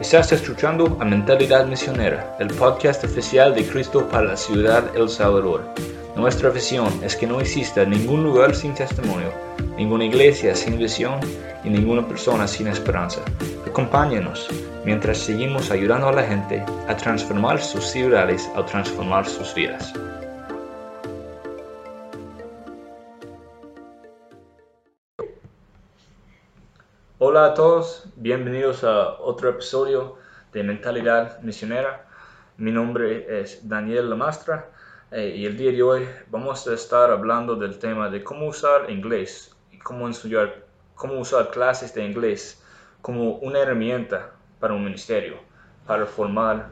Estás escuchando a Mentalidad Misionera, el podcast oficial de Cristo para la ciudad El Salvador. Nuestra visión es que no exista ningún lugar sin testimonio, ninguna iglesia sin visión y ninguna persona sin esperanza. Acompáñanos mientras seguimos ayudando a la gente a transformar sus ciudades al transformar sus vidas. Hola a todos, bienvenidos a otro episodio de Mentalidad Misionera. Mi nombre es Daniel Lamastra eh, y el día de hoy vamos a estar hablando del tema de cómo usar inglés y cómo estudiar, cómo usar clases de inglés como una herramienta para un ministerio, para formar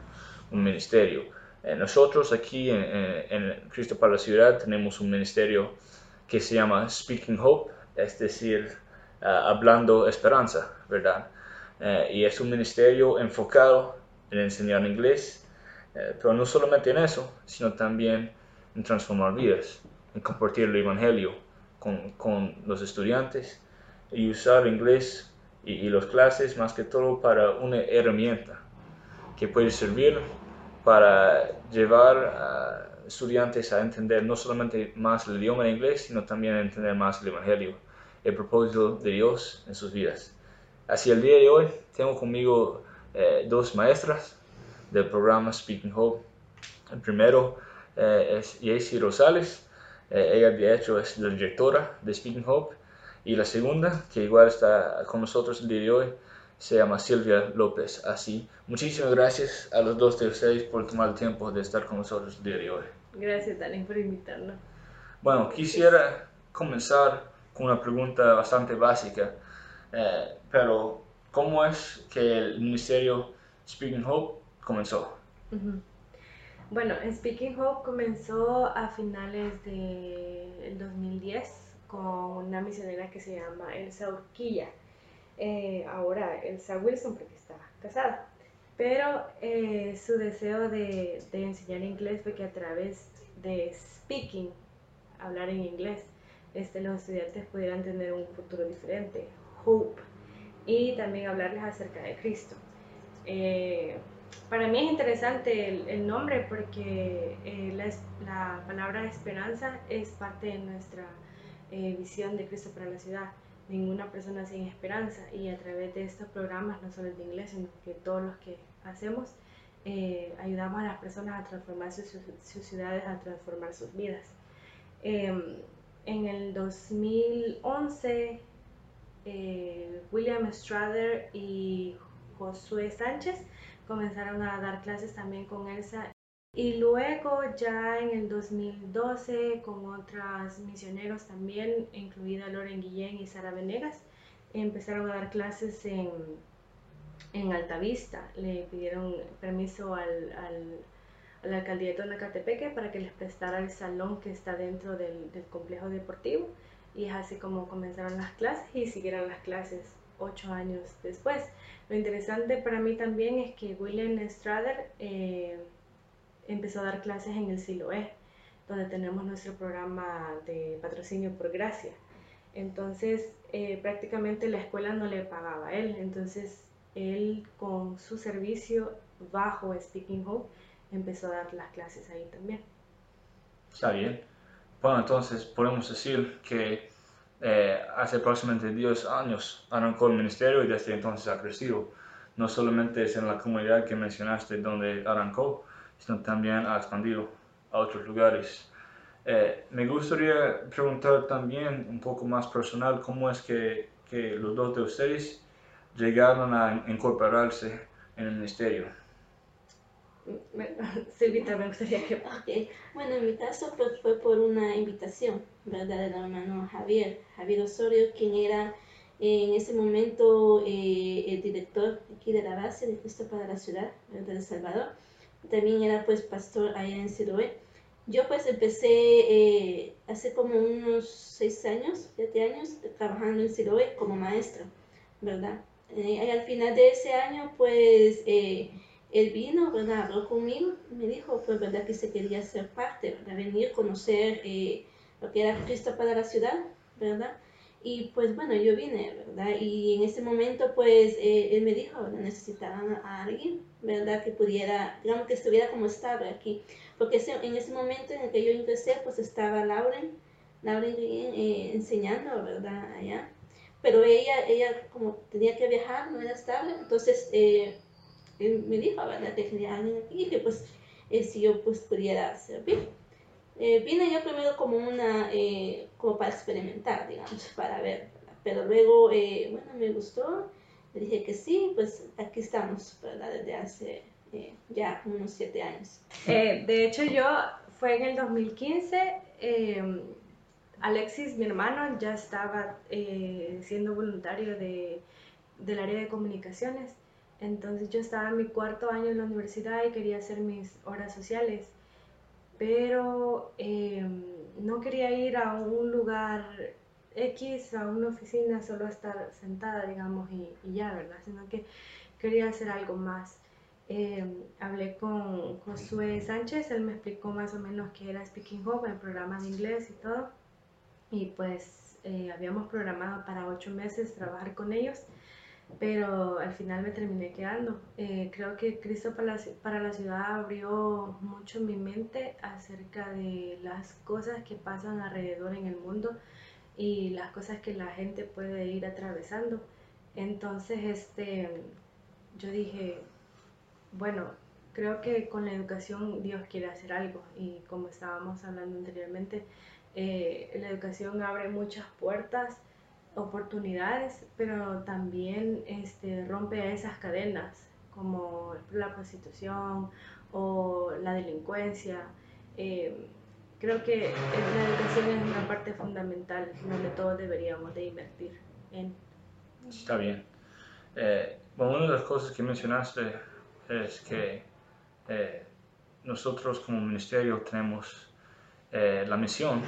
un ministerio. Eh, nosotros aquí en, en Cristo para la Ciudad tenemos un ministerio que se llama Speaking Hope, es decir, eh, hablando esperanza, ¿verdad? Eh, y es un ministerio enfocado en enseñar inglés, eh, pero no solamente en eso, sino también en transformar vidas, en compartir el Evangelio con, con los estudiantes y usar inglés y, y las clases más que todo para una herramienta que puede servir para llevar a estudiantes a entender no solamente más el idioma inglés, sino también a entender más el Evangelio el propósito de Dios en sus vidas. Así el día de hoy tengo conmigo eh, dos maestras del programa Speaking Hope. El primero eh, es Jaycee Rosales, eh, ella de hecho es la directora de Speaking Hope. Y la segunda, que igual está con nosotros el día de hoy, se llama Silvia López. Así, muchísimas gracias a los dos de ustedes por tomar el tiempo de estar con nosotros el día de hoy. Gracias, Dani, por invitarnos. Bueno, quisiera comenzar una pregunta bastante básica, eh, pero ¿cómo es que el ministerio Speaking Hope comenzó? Bueno, Speaking Hope comenzó a finales del 2010 con una misionera que se llama Elsa Urquilla. Eh, ahora Elsa Wilson porque está casada. Pero eh, su deseo de, de enseñar inglés fue que a través de speaking, hablar en inglés, este, los estudiantes pudieran tener un futuro diferente, hope, y también hablarles acerca de Cristo. Eh, para mí es interesante el, nombre porque eh, la, la, palabra esperanza es parte de nuestra eh, visión de Cristo para la ciudad. Ninguna persona sin esperanza y a través de estos programas, no solo el de inglés, sino que todos los que hacemos, ayudamos a las personas a transformar sus, sus, ciudades, a transformar sus vidas. En el 2011, eh, William Strader y Josué Sánchez comenzaron a dar clases también con Elsa. Y luego ya en el 2012 con otros misioneros también, incluida Loren Guillén y Sara Venegas, empezaron a dar clases en, en Altavista. Le pidieron permiso al a la alcaldía de Tonacatepeque para que les prestara el salón que está dentro del, complejo deportivo y es así como comenzaron las clases y siguieron las clases ocho años después. Lo interesante para mí también es que William Strader eh, empezó a dar clases en el Siloé, donde tenemos nuestro programa de patrocinio por gracia. Entonces, eh, prácticamente la escuela no le pagaba a él. Entonces, él con su servicio bajo Speaking Hope empezó a dar las clases ahí también. Está bien. Bueno, entonces podemos decir que eh, hace aproximadamente 10 años arrancó el ministerio y desde entonces ha crecido. No solamente es en la comunidad que mencionaste donde arrancó, sino también ha expandido a otros lugares. Eh, me gustaría preguntar también un poco más personal cómo es que, que los dos de ustedes llegaron a incorporarse en el ministerio. Silvita, me gustaría que... Bueno, en mi caso pues, fue por una invitación, ¿verdad? Del hermano Javier, Javier Osorio, quien era en ese momento eh, el director aquí de la base de Cristo para la ciudad de El Salvador. También era pues pastor allá en Siloé. Yo pues empecé eh, hace como unos seis años, siete años, trabajando en Siloé como maestra, ¿verdad? Eh, y al final de ese año pues él vino, ¿verdad? Habló conmigo, me dijo, pues, ¿verdad? Que se quería ser parte, ¿verdad? Venir, conocer eh, lo que era Cristo para la ciudad, ¿verdad? Y pues bueno, yo vine, ¿verdad? Y en ese momento pues eh, él me dijo, necesitaban a alguien, ¿verdad? Que pudiera, digamos que estuviera como estable aquí. Porque en ese momento en el que yo ingresé pues estaba Lauren, Lauren eh, enseñando, ¿verdad? Allá. Pero ella, ella como tenía que viajar, no era estable, entonces eh, él me dijo, ¿verdad? Que quería alguien aquí que pues eh, si yo pues pudiera servir. Eh, vine yo primero como una, eh, como para experimentar, digamos, para ver, pero luego, eh, bueno, me gustó, le dije que sí, pues aquí estamos, ¿verdad? Desde hace ya unos siete años. de hecho, yo fue en el 2015, Alexis, mi hermano, ya estaba siendo voluntario de, del área de comunicaciones, entonces yo estaba en mi cuarto año en la universidad y quería hacer mis horas sociales pero em, no quería ir a un lugar X, a una oficina, solo estar sentada, digamos, y, ya, ¿verdad? Sino que quería hacer algo más. Em, hablé con Josué Sánchez, él me explicó más o menos qué era Speaking Hub, el programa de inglés y todo. Y pues eh, habíamos programado para ocho meses trabajar con ellos pero al final me terminé quedando. Eh, creo que Cristo para la, ciudad abrió mucho mi mente acerca de las cosas que pasan alrededor en el mundo y las cosas que la gente puede ir atravesando. Entonces, este, yo dije, bueno, creo que con la educación Dios quiere hacer algo y como estábamos hablando anteriormente, eh, la educación abre muchas puertas oportunidades, pero también este, rompe esas cadenas como la prostitución o la delincuencia. Eh, creo que la educación es una parte fundamental donde todos deberíamos de invertir en. Está bien. Eh, una de las cosas que mencionaste es que eh, nosotros como ministerio tenemos la misión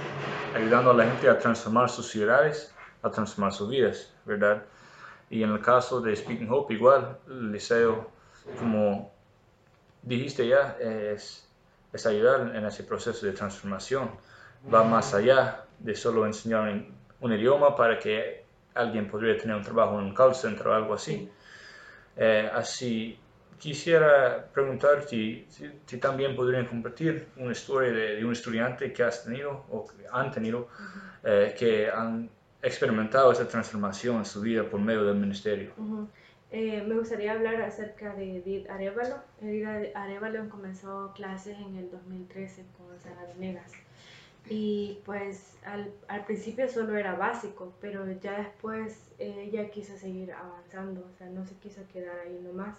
ayudando a la gente a transformar sus ciudades a transformar sus vidas, ¿verdad? Y en el caso de Speaking Hope, igual, el liceo, como dijiste ya, es, es ayudar en ese proceso de transformación. Va más allá de solo enseñar un, idioma para que alguien podría tener un trabajo en un call center o algo así. Eh, así, quisiera preguntarte si, también podrían compartir una historia de, un estudiante que has tenido o que han tenido, eh, que han experimentado esa transformación en su vida por medio del ministerio. Eh, me gustaría hablar acerca de Edith Arevalo. Edith Arevalo comenzó clases en el 2013 con Sara Venegas. Y pues al, principio solo era básico, pero ya después ella quiso seguir avanzando, o sea, no se quiso quedar ahí nomás.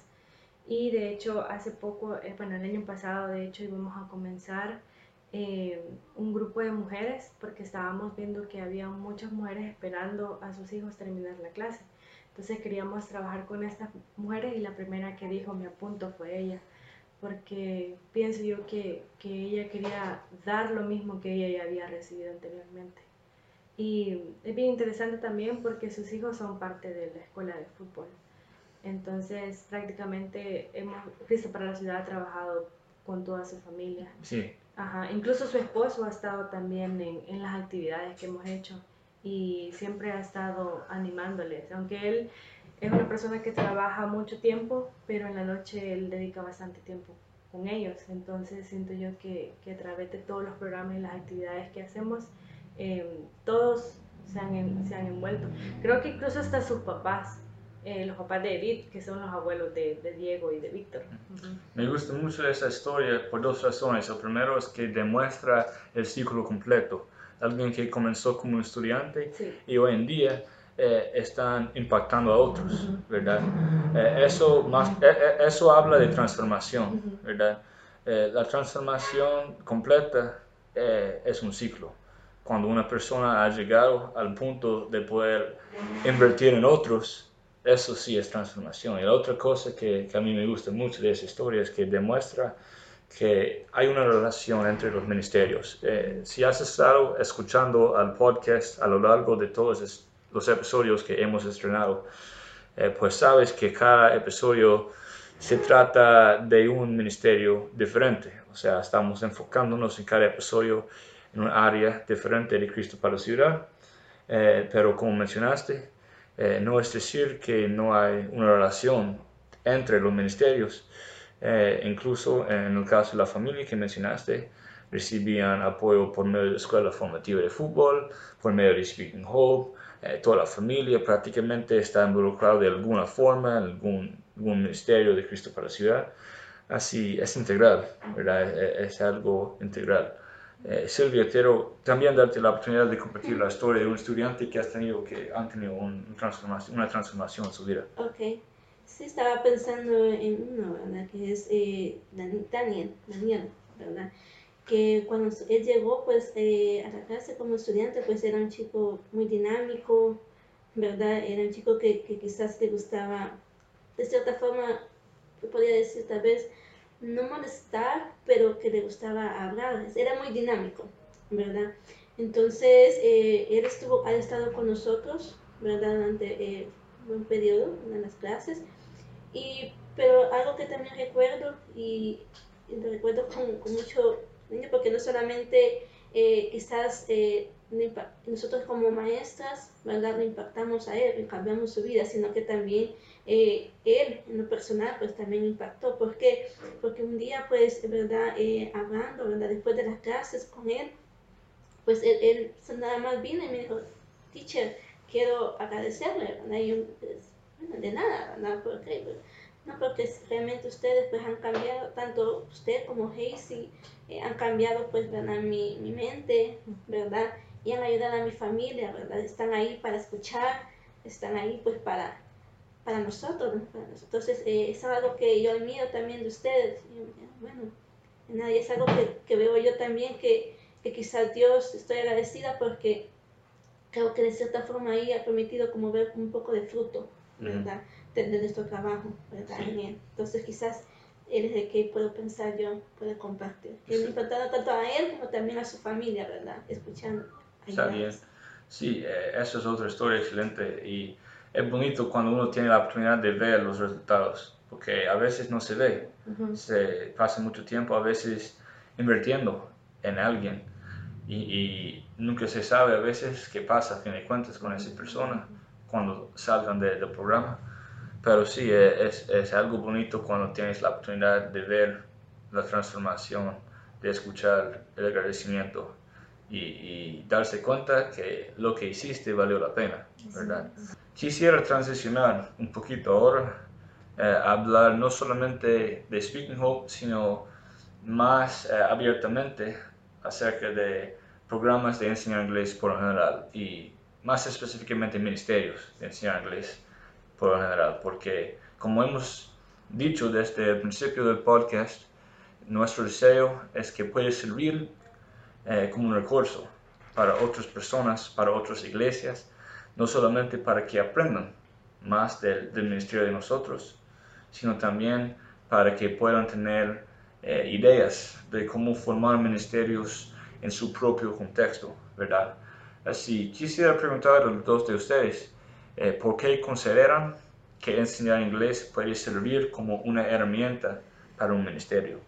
Y de hecho, hace poco, eh, bueno, el año pasado, de hecho, íbamos a comenzar eh, un grupo de mujeres porque estábamos viendo que había muchas mujeres esperando a sus hijos terminar la clase. Entonces queríamos trabajar con estas mujeres y la primera que dijo me apunto fue ella, porque pienso yo que, que ella quería dar lo mismo que ella ya había recibido anteriormente. Y es bien interesante también porque sus hijos son parte de la escuela de fútbol. Entonces prácticamente hemos, Cristo para la Ciudad ha trabajado con toda su familia. Sí. Ajá, incluso su esposo ha estado también en, en, las actividades que hemos hecho y siempre ha estado animándoles, aunque él es una persona que trabaja mucho tiempo, pero en la noche él dedica bastante tiempo con ellos, entonces siento yo que, que a través de todos los programas y las actividades que hacemos, em, todos se han, se han envuelto. Creo que incluso hasta sus papás eh, los papás de Edith, que son los abuelos de, de Diego y de Víctor. Me gusta mucho esa historia por dos razones. El primero es que demuestra el ciclo completo. Alguien que comenzó como estudiante y hoy en día eh, están impactando a otros, ¿verdad? Eh, eso, más, eso habla de transformación, ¿verdad? la transformación completa es un ciclo. Cuando una persona ha llegado al punto de poder invertir en otros, eso sí es transformación. Y la otra cosa que, que, a mí me gusta mucho de esa historia es que demuestra que hay una relación entre los ministerios. Eh, si has estado escuchando al podcast a lo largo de todos los episodios que hemos estrenado, eh, pues sabes que cada episodio se trata de un ministerio diferente. O sea, estamos enfocándonos en cada episodio en un área diferente de Cristo para la ciudad. eh, pero como mencionaste, eh, no es decir que no hay una relación entre los ministerios. incluso en el caso de la familia que mencionaste, recibían apoyo por medio de la escuela formativa de fútbol, por medio de Speaking Hope, toda la familia prácticamente está involucrada de alguna forma en algún, algún ministerio de Cristo para la ciudad así es integral, ¿verdad? Es, algo integral. Eh, Silvia, quiero también darte la oportunidad de compartir la historia de un estudiante que has tenido que han tenido un transformación, una transformación en su vida. Ok, sí estaba pensando en uno, ¿verdad? Que es eh, Daniel, Daniel, ¿verdad? Que cuando él llegó, pues, eh, a la clase como estudiante, pues era un chico muy dinámico, ¿verdad? Era un chico que, que quizás le gustaba, de cierta forma, podría decir tal vez, no molestar, pero que le gustaba hablar. Era muy dinámico, ¿verdad? Entonces, eh, él estuvo, ha estado con nosotros, ¿verdad? Durante eh, un periodo en las clases. Y, pero algo que también recuerdo, y, lo recuerdo con, con mucho porque no solamente eh, quizás eh, nosotros como maestras, ¿verdad? Lo impactamos a él, cambiamos su vida, sino que también eh, él en lo personal pues también impactó. ¿Por qué? Porque un día pues, ¿verdad? hablando, ¿verdad? Después de las clases con él, pues él, nada más vino y me dijo, teacher, quiero agradecerle, ¿verdad? Y yo, pues, bueno, de nada, ¿verdad? Porque, pues, no, porque realmente ustedes pues han cambiado, tanto usted como Hazy, eh, han cambiado pues, ¿verdad? Mi, mi, mente, ¿verdad? Y han ayudado a mi familia, ¿verdad? Están ahí para escuchar, están ahí pues para, para nosotros, Entonces, eh, es algo que yo admiro también de ustedes. bueno, nadie es algo que, que, veo yo también que, que quizás Dios, estoy agradecida porque creo que de cierta forma ahí ha permitido como ver un poco de fruto, ¿verdad? de, nuestro trabajo, ¿verdad? Entonces quizás él es el que puedo pensar yo, puedo compartir. Que sí. impactado tanto a él como también a su familia, ¿verdad? Escuchando. Está bien. Sí, eh, eso es otra historia excelente y es bonito cuando uno tiene la oportunidad de ver los resultados, porque a veces no se ve, se pasa mucho tiempo a veces invirtiendo en alguien y, y, nunca se sabe a veces qué pasa a fin de cuentas con esa persona cuando salgan del programa pero sí, e, es, es, algo bonito cuando tienes la oportunidad de ver la transformación, de escuchar el agradecimiento y, y darse cuenta que lo que hiciste valió la pena, ¿verdad? Quisiera transicionar un poquito ahora, eh, a hablar no solamente de Speaking Hope, sino más eh, abiertamente acerca de programas de enseñar inglés por lo general y más específicamente ministerios de enseñar inglés por lo general, porque como hemos dicho desde el principio del podcast, nuestro deseo es que pueda servir eh, como un recurso para otras personas, para otras iglesias, no solamente para que aprendan más del, ministerio de nosotros, sino también para que puedan tener eh, ideas de cómo formar ministerios en su propio contexto, ¿verdad? Así, quisiera preguntar a los dos de ustedes, eh, ¿Por qué consideran que enseñar inglés puede servir como una herramienta para un ministerio?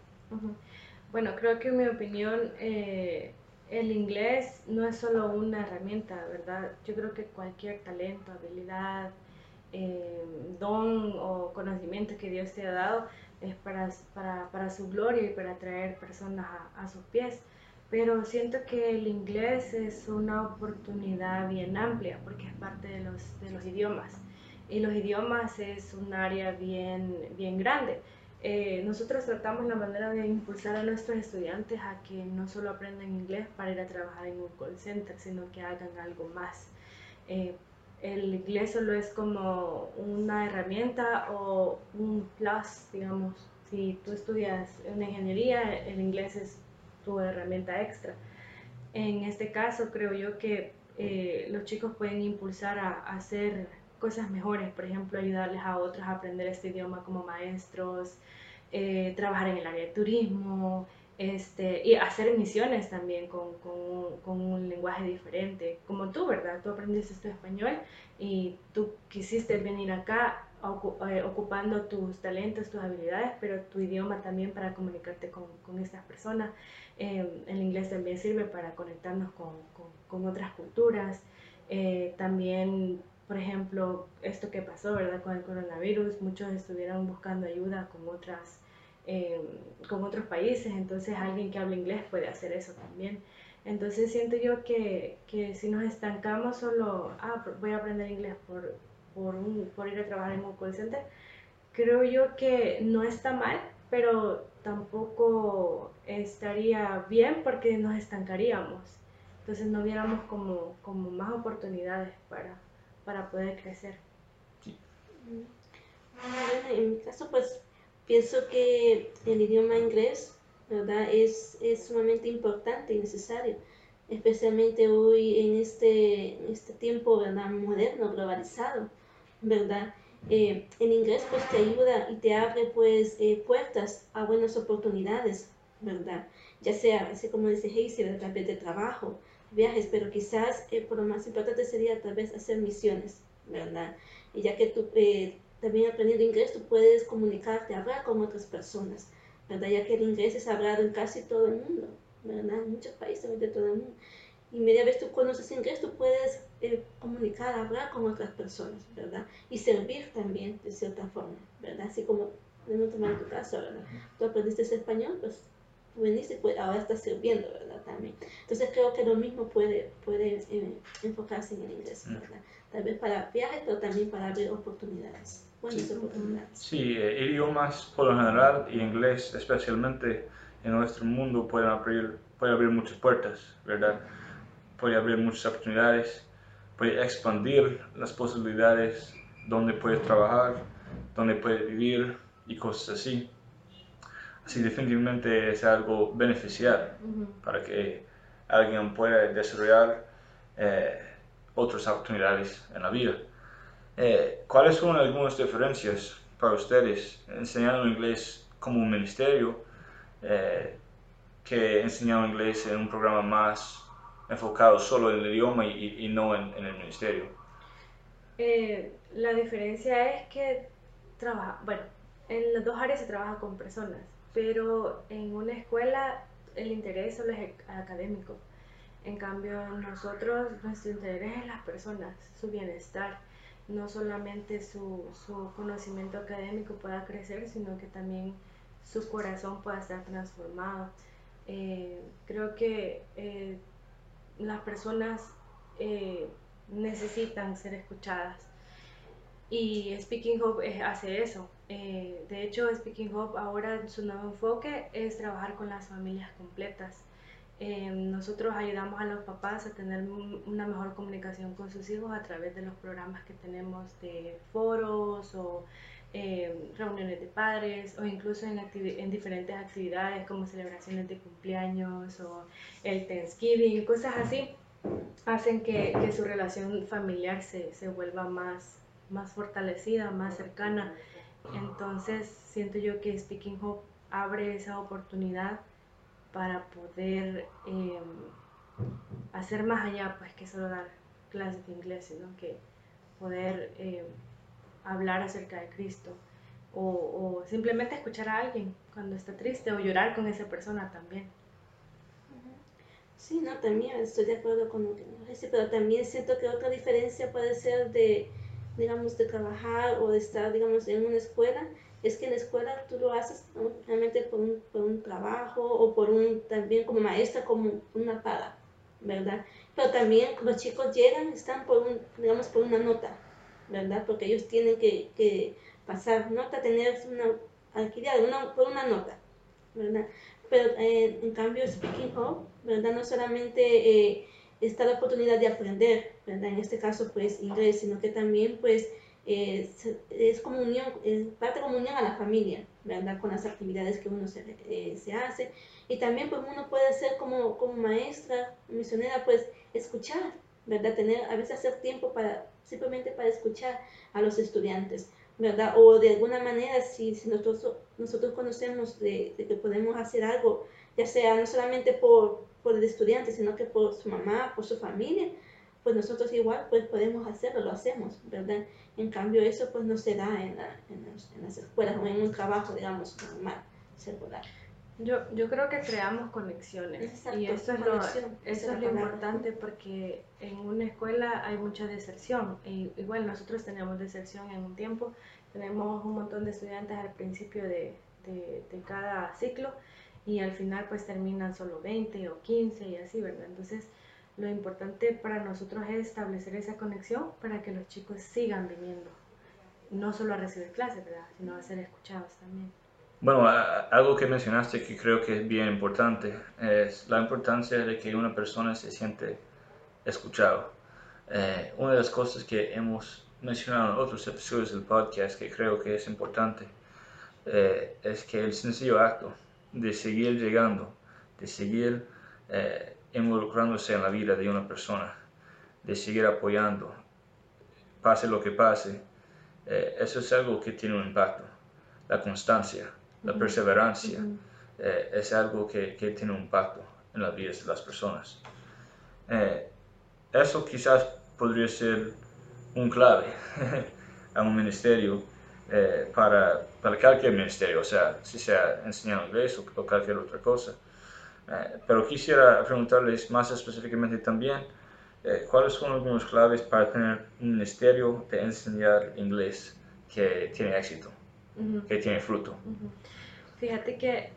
Bueno, creo que en mi opinión eh, el inglés no es solo una herramienta, ¿verdad? Yo creo que cualquier talento, habilidad, eh, don o conocimiento que Dios te ha dado es para, para, para su gloria y para atraer personas a, a sus pies pero siento que el inglés es una oportunidad bien amplia porque es parte de los, de los idiomas y los idiomas es un área bien, bien grande. Eh, nosotros tratamos la manera de impulsar a nuestros estudiantes a que no solo aprendan inglés para ir a trabajar en un call center, sino que hagan algo más. Eh, el inglés solo es como una herramienta o un plus, digamos. Si tú estudias una ingeniería, el inglés es tu herramienta extra. En este caso, creo yo que eh, los chicos pueden impulsar a, hacer cosas mejores, por ejemplo, ayudarles a otros a aprender este idioma como maestros, eh, trabajar en el área de turismo, este, y hacer misiones también con, con, con, un lenguaje diferente, como tú, ¿verdad? Tú aprendiste tu español y tú quisiste venir acá eh, ocupando tus talentos, tus habilidades, pero tu idioma también para comunicarte con, con estas personas. Eh, el inglés también sirve para conectarnos con, otras culturas. Eh, también, por ejemplo, esto que pasó, ¿verdad? Con el coronavirus, muchos estuvieron buscando ayuda con otras eh, con otros países, entonces alguien que habla inglés puede hacer eso también. Entonces siento yo que, que si nos estancamos solo, ah, voy a aprender inglés por, por, un, por ir a trabajar en un call center, creo yo que no está mal, pero tampoco estaría bien porque nos estancaríamos. Entonces no viéramos como, como más oportunidades para, para poder crecer. Sí. en mi caso, pues pienso que el idioma inglés, ¿verdad? Es, es sumamente importante y necesario, especialmente hoy en este, en este tiempo, ¿verdad? Moderno, globalizado, ¿verdad? Eh, en inglés pues te ayuda y te abre pues eh, puertas a buenas oportunidades, ¿verdad? Ya sea, así como dice Hazel, a través de trabajo, viajes, pero quizás eh, por lo más importante sería tal vez hacer misiones, ¿verdad? Y ya que tú también aprendiendo inglés tú puedes comunicarte, hablar con otras personas, ¿verdad? Ya que el inglés es hablado en casi todo el mundo, ¿verdad? En muchos países de todo el mundo. Y media vez tú conoces inglés, tú puedes eh, comunicar, hablar con otras personas, ¿verdad? Y servir también, de cierta forma, ¿verdad? Así como, en tu caso, ¿verdad? Tú aprendiste español, pues veniste y ahora estás sirviendo, ¿verdad? También. Entonces creo que lo mismo puede, puede eh, enfocarse en el inglés, ¿verdad? Tal vez para viajes, pero también para abrir oportunidades. Buenas sí. oportunidades. Sí, eh, idiomas por lo general y inglés especialmente en nuestro mundo pueden abrir, pueden abrir muchas puertas, ¿verdad? puede abrir muchas oportunidades, puede expandir las posibilidades donde puedes trabajar, donde puedes vivir y cosas así. Así definitivamente es algo beneficial para que alguien pueda desarrollar eh, otras oportunidades en la vida. Eh, ¿Cuáles son algunas diferencias para ustedes enseñando inglés como un ministerio eh, que enseñando inglés en un programa más enfocado solo en el idioma y, no en, el ministerio? Eh, la diferencia es que trabaja, bueno, en las dos áreas se trabaja con personas, pero en una escuela el interés solo es académico. En cambio, nosotros, nuestro interés es las personas, su bienestar. No solamente su, su conocimiento académico pueda crecer, sino que también su corazón pueda estar transformado. Eh, creo que eh, las personas eh, necesitan ser escuchadas. Y Speaking Hope hace eso. Eh, de hecho, Speaking Hope ahora su nuevo enfoque es trabajar con las familias completas. Eh, nosotros ayudamos a los papás a tener una mejor comunicación con sus hijos a través de los programas que tenemos de foros o reuniones de padres o incluso en, en, diferentes actividades como celebraciones de cumpleaños o el Thanksgiving, cosas así, hacen que, que su relación familiar se, se, vuelva más, más fortalecida, más cercana. Entonces siento yo que Speaking Hope abre esa oportunidad para poder em, hacer más allá pues que solo dar clases de inglés, sino que poder em, hablar acerca de Cristo o, simplemente escuchar a alguien cuando está triste o llorar con esa persona también. Sí, no, también estoy de acuerdo con lo que dice, pero también siento que otra diferencia puede ser de, digamos, de trabajar o de estar, digamos, en una escuela, es que en la escuela tú lo haces realmente por un, por un trabajo o por un, también como maestra, como una paga, ¿verdad? Pero también los chicos llegan, están por un, digamos, por una nota, ¿verdad? Porque ellos tienen que, que pasar nota, tener una alquiler una, por una nota, ¿verdad? Pero eh, en cambio, Speaking Home, ¿verdad? No solamente eh, está la oportunidad de aprender, ¿verdad? En este caso, pues, inglés, sino que también, pues, eh, es como unión, es parte como unión a la familia, ¿verdad? Con las actividades que uno se, se hace. Y también, pues, uno puede ser como, como maestra, misionera, pues, escuchar, ¿verdad? Tener, a veces hacer tiempo para, simplemente para escuchar a los estudiantes, ¿verdad? O de alguna manera, si, si nosotros, nosotros conocemos de, que podemos hacer algo, ya sea no solamente por, por el estudiante, sino que por su mamá, por su familia, pues nosotros igual pues podemos hacerlo, lo hacemos, ¿verdad? En cambio eso pues no se da en, en, las escuelas o en un trabajo, digamos, normal, secular. Yo, yo creo que creamos conexiones y eso es lo, eso es lo importante porque en una escuela hay mucha deserción. Y, igual nosotros tenemos deserción en un tiempo, tenemos un montón de estudiantes al principio de, de, de cada ciclo y al final pues terminan solo 20 o 15 y así, ¿verdad? Entonces lo importante para nosotros es establecer esa conexión para que los chicos sigan viniendo, no solo a recibir clases, ¿verdad? Sino a ser escuchados también. Bueno, algo que mencionaste que creo que es bien importante es la importancia de que una persona se siente escuchado. Eh, una de las cosas que hemos mencionado en otros episodios del podcast que creo que es importante eh, es que el sencillo acto de seguir llegando, de seguir eh, involucrándose en la vida de una persona, de seguir apoyando, pase lo que pase, eso es algo que tiene un impacto, la constancia la perseverancia eh, es algo que, que, tiene un impacto en las vidas de las personas. Eh, eso quizás podría ser un clave a un ministerio eh, para, para, cualquier ministerio, o sea, si sea enseñando inglés o, o cualquier otra cosa. pero quisiera preguntarles más específicamente también cuáles son algunos claves para tener un ministerio de enseñar inglés que tiene éxito, que tiene fruto. Fíjate que,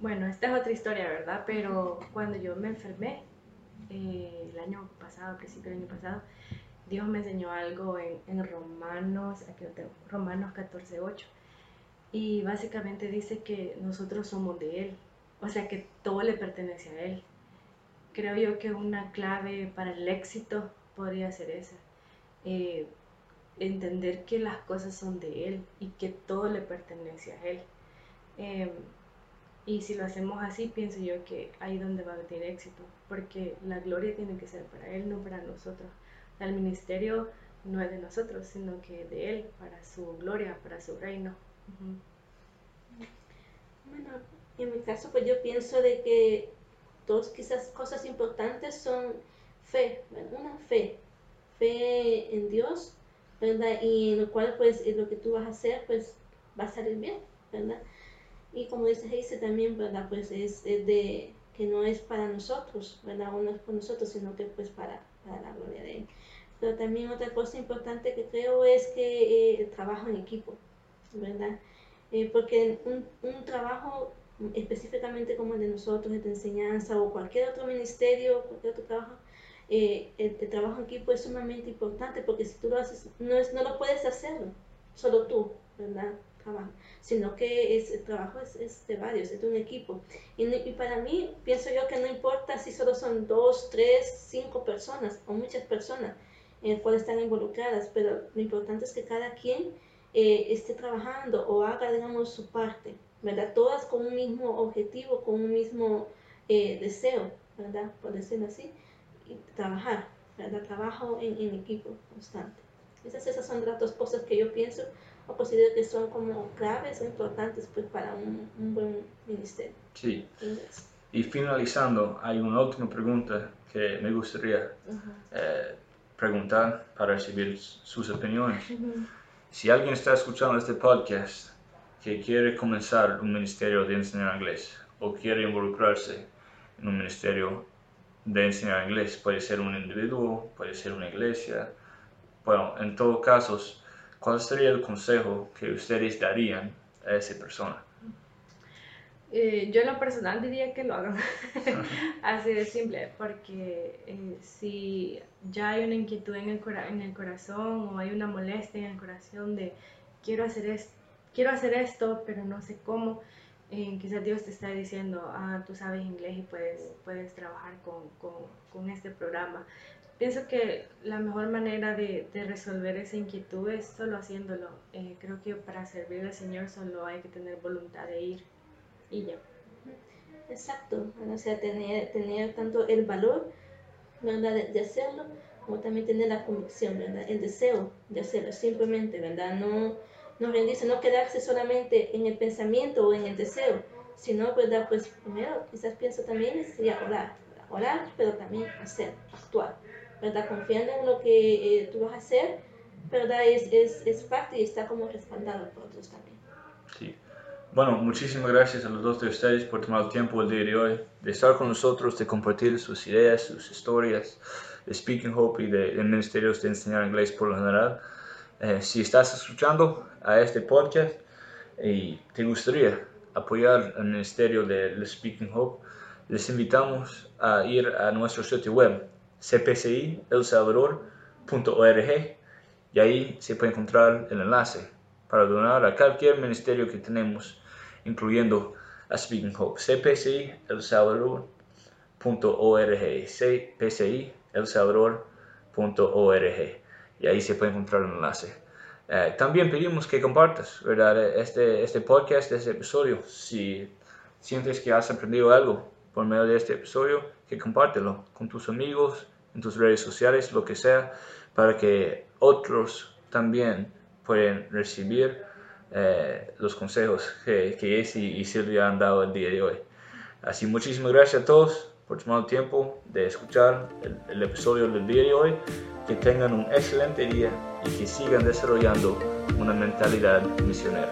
bueno, esta es otra historia, ¿verdad? Pero cuando yo me enfermé, eh, el año pasado, principio del año pasado, Dios me enseñó algo en, Romanos, aquí lo tengo, Romanos 14, 8. Y básicamente dice que nosotros somos de Él, o sea que todo le pertenece a Él. Creo yo que una clave para el éxito podría ser esa. Eh, entender que las cosas son de Él y que todo le pertenece a Él. Em, y si lo hacemos así, pienso yo que ahí donde va a tener éxito, porque la gloria tiene que ser para Él, no para nosotros. el ministerio no es de nosotros, sino que de Él, para su gloria, para su reino. Bueno, en mi caso, pues yo pienso de que dos quizás cosas importantes son fe, una fe, fe en Dios, ¿verdad? Y en lo cual, pues, lo que tú vas a hacer, pues, va a salir bien, ¿verdad? Y como dice dice también, ¿verdad? Pues es, de que no es para nosotros, ¿verdad? O no es por nosotros, sino que pues para, para la gloria de Él. Pero también otra cosa importante que creo es que eh, el trabajo en equipo, ¿verdad? Eh, porque un, un trabajo específicamente como el de nosotros, de enseñanza o cualquier otro ministerio, cualquier otro trabajo, eh, el, trabajo en equipo es sumamente importante porque si tú lo haces, no, es, no lo puedes hacer solo tú, ¿verdad? Trabajo sino que es, el trabajo es, de varios, es de un equipo. Y, para mí, pienso yo que no importa si solo son dos, tres, cinco personas o muchas personas en las cuales están involucradas, pero lo importante es que cada quien eh, esté trabajando o haga, digamos, su parte, ¿verdad? Todas con un mismo objetivo, con un mismo eh, deseo, ¿verdad? Por decirlo así, y trabajar, ¿verdad? Trabajo en, en equipo constante. Esas, esas son las dos cosas que yo pienso o considero que son como claves o importantes pues, para un, un buen ministerio. Sí. Y finalizando, hay una última pregunta que me gustaría eh, preguntar para recibir sus opiniones. Si alguien está escuchando este podcast que quiere comenzar un ministerio de enseñar inglés o quiere involucrarse en un ministerio de enseñar inglés, puede ser un individuo, puede ser una iglesia, bueno, en todos casos, ¿cuál sería el consejo que ustedes darían a esa persona? Eh, yo en lo personal diría que lo hagan así de simple, porque eh, si ya hay una inquietud en el, en el corazón o hay una molestia en el corazón de quiero hacer, es quiero hacer esto, pero no sé cómo, eh, quizás Dios te está diciendo, ah, tú sabes inglés y puedes, puedes trabajar con, con, con este programa pienso que la mejor manera de, de, resolver esa inquietud es solo haciéndolo. Eh, creo que para servir al Señor solo hay que tener voluntad de ir y ya. Exacto, o sea, tener, tener tanto el valor ¿verdad? De, hacerlo como también tener la convicción, ¿verdad? el deseo de hacerlo, simplemente, ¿verdad? No, no rendirse, no quedarse solamente en el pensamiento o en el deseo, sino, ¿verdad? Pues primero, quizás pienso también sería orar, orar, pero también hacer, actuar. ¿verdad? Confiando en lo que eh, tú vas a hacer, ¿verdad? Es, es, es parte y está como respaldado por otros también. Sí. Bueno, muchísimas gracias a los dos de ustedes por tomar el tiempo el día de hoy de estar con nosotros, de compartir sus ideas, sus historias de Speaking Hope y de, de ministerios de enseñar inglés por lo general. Eh, si estás escuchando a este podcast y te gustaría apoyar el ministerio de, Speaking Hope, les invitamos a ir a nuestro sitio web cpcielsalvador.org y ahí se puede encontrar el enlace para donar a cualquier ministerio que tenemos incluyendo a Speaking Hope, cpci el Salvador.org, cpci el Salvador.org, y ahí se puede encontrar el enlace. Eh, también pedimos que compartas, ¿verdad? Este, este podcast, este episodio. Si sientes que has aprendido algo por medio de este episodio, que compártelo con tus amigos, en tus redes sociales, lo que sea, para que otros también puedan recibir eh, los consejos que, que y Silvia han dado el día de hoy. Así, muchísimas gracias a todos por tomar el tiempo de escuchar el episodio del día de hoy. Que tengan un excelente día y que sigan desarrollando una mentalidad misionera.